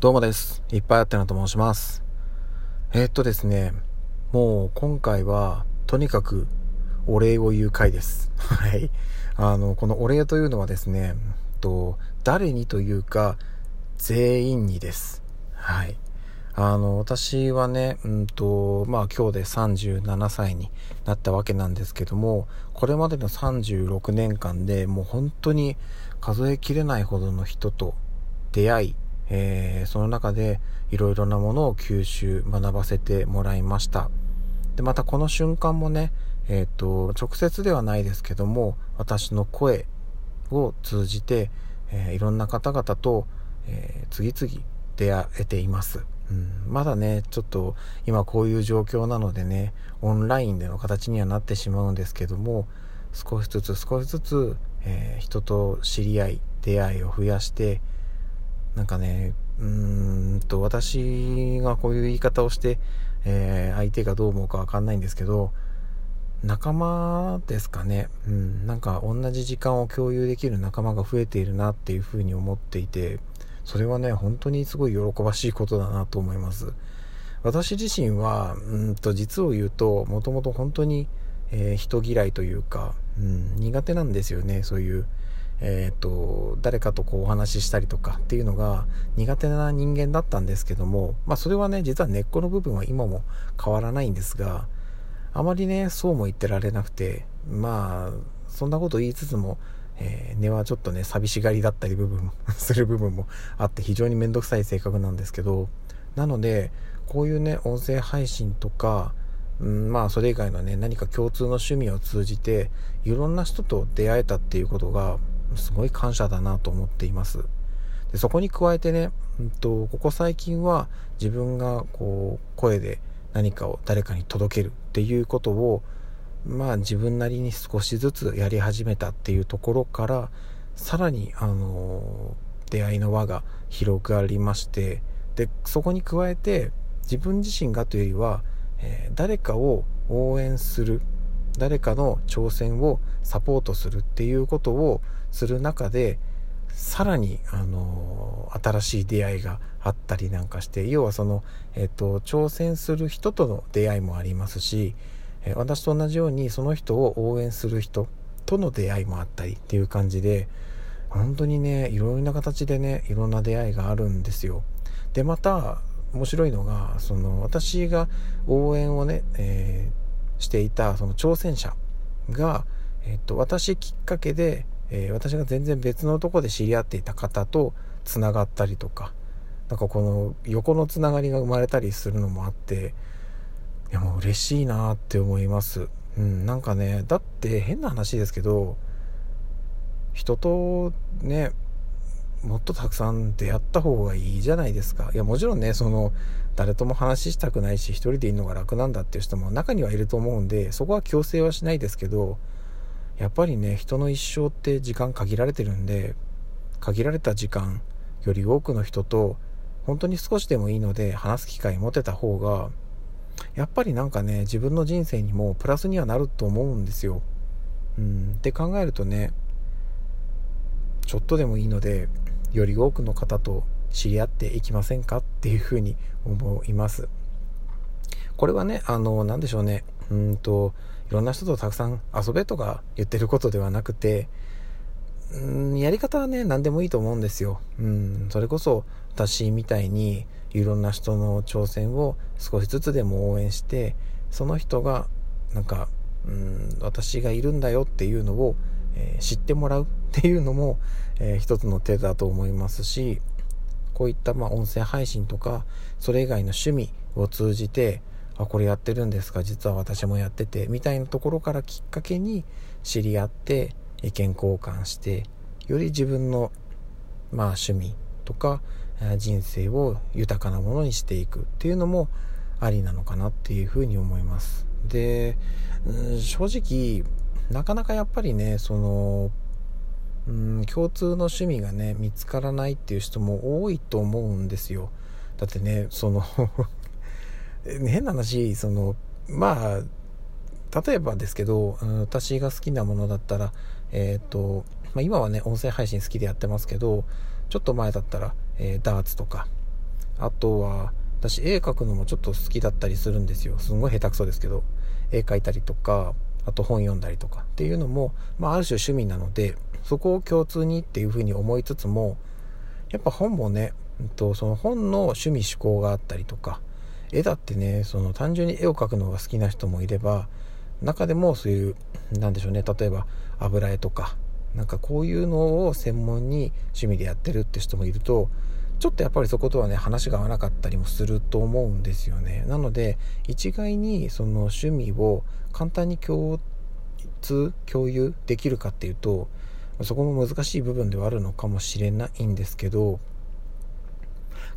どうもです。いっぱいあってなと申します。えー、っとですね、もう今回はとにかくお礼を言う回です。はい。あの、このお礼というのはですね、と誰にというか全員にです。はい。あの、私はね、うんと、まあ今日で37歳になったわけなんですけども、これまでの36年間でもう本当に数えきれないほどの人と出会い、えー、その中でいろいろなものを吸収、学ばせてもらいました。で、またこの瞬間もね、えっ、ー、と、直接ではないですけども、私の声を通じて、えー、いろんな方々と、え次々出会えています。うん、まだね、ちょっと今こういう状況なのでね、オンラインでの形にはなってしまうんですけども、少しずつ少しずつ、えー、人と知り合い、出会いを増やして、なんかね、うーんと、私がこういう言い方をして、えー、相手がどう思うかわかんないんですけど、仲間ですかね。うん、なんか同じ時間を共有できる仲間が増えているなっていうふうに思っていて、それはね、本当にすごい喜ばしいことだなと思います。私自身は、うんと、実を言うと、もともと本当に、えー、人嫌いというか、うん、苦手なんですよね、そういう、えっ、と、誰かとこうお話ししたりとかっていうのが苦手な人間だったんですけども、まあそれはね、実は根っこの部分は今も変わらないんですが、あまりね、そうも言ってられなくて、まあ、そんなこと言いつつも、えー、根はちょっとね、寂しがりだったり部分、する部分もあって非常にめんどくさい性格なんですけど、なので、こういうね、音声配信とか、うん、まあそれ以外のね、何か共通の趣味を通じて、いろんな人と出会えたっていうことが、すごい感謝だなと思っています。でそこに加えてね、うんと、ここ最近は自分がこう、声で何かを誰かに届けるっていうことを、まあ自分なりに少しずつやり始めたっていうところからさらにあの出会いの輪が広がりましてでそこに加えて自分自身がというよりは、えー、誰かを応援する誰かの挑戦をサポートするっていうことをする中でさらに、あの新しい出会いがあったりなんかして要はその、え、ー、と挑戦する人との出会いもありますしえ私と同じようにその人を応援する人との出会いもあったりっていう感じで本当にねいろいろな形でねいろんな出会いがあるんですよ。でまた面白いのがその私が応援をね、えー、していたその挑戦者が、え、っと私きっかけで、えー、私が全然別のとこで知り合っていた方とつながったりとかなんかこの横のつながりが生まれたりするのもあっていやもう嬉しいなって思います。うんなんかねだって変な話ですけど人とねもっとたくさん出会った方がいいじゃないですかいやもちろんねその誰とも話したくないし一人でいるのが楽なんだっていう人も中にはいると思うんでそこは強制はしないですけどやっぱりね人の一生って時間限られてるんで限られた時間より多くの人と本当に少しでもいいので話す機会持てた方がやっぱりなんかね自分の人生にもプラスにはなると思うんですよ。うん、って考えるとねちょっとでもいいのでより多くの方と知り合っていきませんかっていうふうに思います。これはね、あの、なんでしょうね。うんと、いろんな人とたくさん遊べとか言ってることではなくて、うん、やり方はね、何でもいいと思うんですよ。うん、それこそ私みたいにいろんな人の挑戦を少しずつでも応援してその人がなんかうん私がいるんだよっていうのを、えー、知ってもらうっていうのも、えー、一つの手だと思いますしこういったまあ音声配信とかそれ以外の趣味を通じてあこれやってるんですか実は私もやっててみたいなところからきっかけに知り合って意見交換してより自分のまあ趣味とか人生を豊かなものにしていくっていうのもありなのかなっていうふうに思います。で、うん、正直なかなかやっぱりねそのうん共通の趣味がね見つからないっていう人も多いと思うんですよ。だってねその 変な話そのまあ例えばですけど、私が好きなものだったらえっ、ー、と、まあ、今はね音声配信好きでやってますけどちょっと前だったら、えー、ダーツとか、あとは私絵描くのもちょっと好きだったりするんですよすんごい下手くそですけど絵描いたりとかあと本読んだりとかっていうのも、まあ、ある種趣味なのでそこを共通にっていうふうに思いつつもやっぱ本もね、えっと、その本の趣味思考があったりとか絵だってねその単純に絵を描くのが好きな人もいれば中でもそういうなんでしょうね例えば油絵とかなんかこういうのを専門に趣味でやってるって人もいるとちょっとやっぱりそことはね話が合わなかったりもすると思うんですよね。なので一概にその趣味を簡単に共通共有できるかっていうとそこも難しい部分ではあるのかもしれないんですけど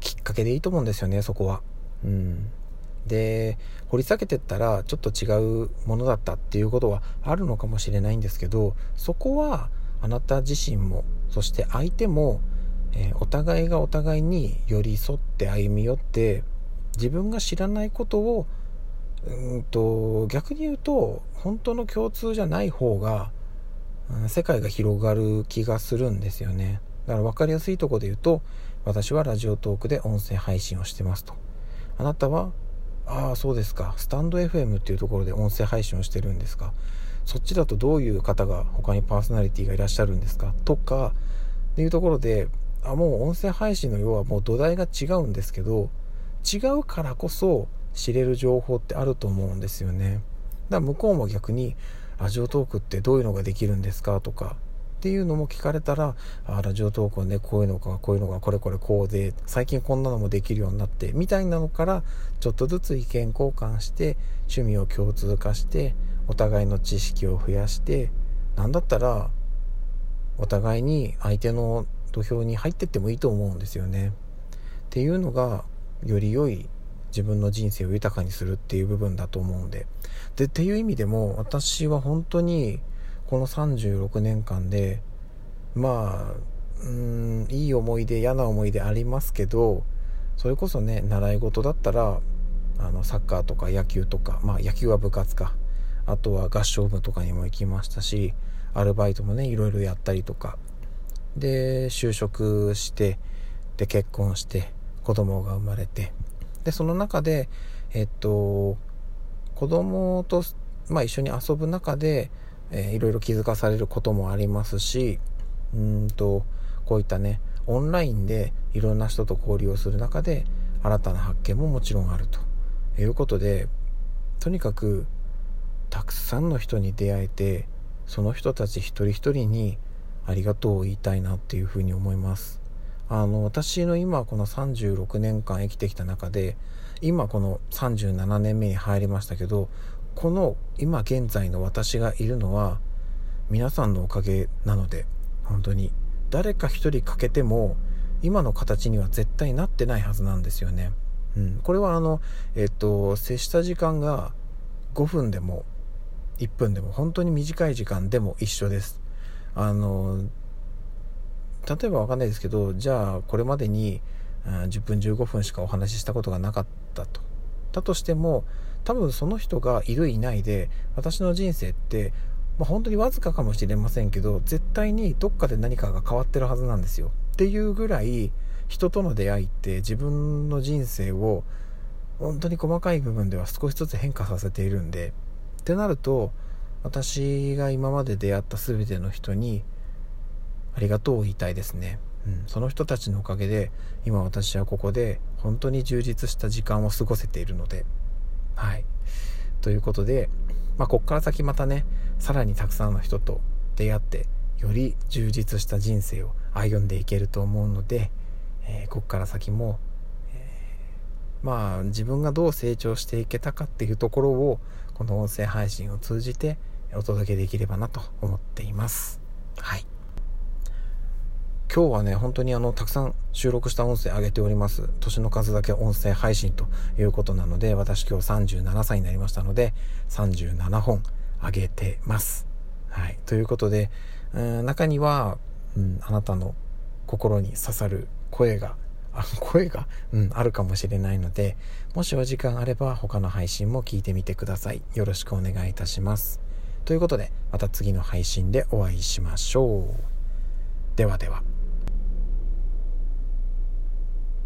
きっかけでいいと思うんですよねそこは。うん。で掘り下げてったらちょっと違うものだったっていうことはあるのかもしれないんですけどそこはあなた自身もそして相手も、え、お互いがお互いに寄り添って歩み寄って自分が知らないことをうんと逆に言うと本当の共通じゃない方が、うん、世界が広がる気がするんですよね。だから分かりやすいとこで言うと私はラジオトークで音声配信をしてますと。あなたはああそうですか。スタンド FM っていうところで音声配信をしてるんですか。そっちだとどういう方が他にパーソナリティがいらっしゃるんですか。とかっていうところであもう音声配信の要はもう土台が違うんですけど違うからこそ知れる情報ってあると思うんですよね。だから向こうも逆にラジオトークってどういうのができるんですかとかっていうのも聞かれたらあラジオトークはねこういうのがこういうのがこれこれこうで最近こんなのもできるようになってみたいなのからちょっとずつ意見交換して趣味を共通化してお互いの知識を増やして何だったらお互いに相手の土俵に入ってってもいいと思うんですよね。っていうのがより良い自分の人生を豊かにするっていう部分だと思うんで。でっていう意味でも私は本当にこの36年間でまあうんいい思い出嫌な思い出ありますけどそれこそね習い事だったらあのサッカーとか野球とかまあ野球は部活かあとは合唱部とかにも行きましたしアルバイトもねいろいろやったりとかで就職してで結婚して子供が生まれてでその中でえっと子供と、まあ、一緒に遊ぶ中で、えー、いろいろ気づかされることもありますしうんとこういったねオンラインでいろんな人と交流をする中で新たな発見ももちろんあるということでとにかくたくさんの人に出会えてその人たち一人一人にありがとうを言いたいなっていうふうに思います。あの私の今この36年間生きてきた中で今この37年目に入りましたけどこの今現在の私がいるのは皆さんのおかげなので本当に誰か一人欠けても今の形には絶対なってないはずなんですよね、うん、これはあのえっと接した時間が5分でも1分でも本当に短い時間でも一緒です。あの例えば分かんないですけどじゃあこれまでに10分15分しかお話ししたことがなかったと。だとしても多分その人がいるいないで私の人生って、まあ、本当にわずかかもしれませんけど絶対にどっかで何かが変わってるはずなんですよ。っていうぐらい人との出会いって自分の人生を本当に細かい部分では少しずつ変化させているんでってなると私が今まで出会った全ての人にありがとうを言いたいですね、うん、その人たちのおかげで今私はここで本当に充実した時間を過ごせているので。はい。ということで、まあ、こっから先またねさらにたくさんの人と出会ってより充実した人生を歩んでいけると思うので、えー、こっから先もまあ自分がどう成長していけたかっていうところをこの音声配信を通じてお届けできればなと思っています。はい。今日はね、本当にあの、たくさん収録した音声上げております。年の数だけ音声配信ということなので、私今日37歳になりましたので、37本上げてます。はい。ということで、うん中には、うん、あなたの心に刺さる声が 声が、うん、あるかもしれないので、もしお時間あれば他の配信も聞いてみてください。よろしくお願いいたします。ということで、また次の配信でお会いしましょう。ではでは。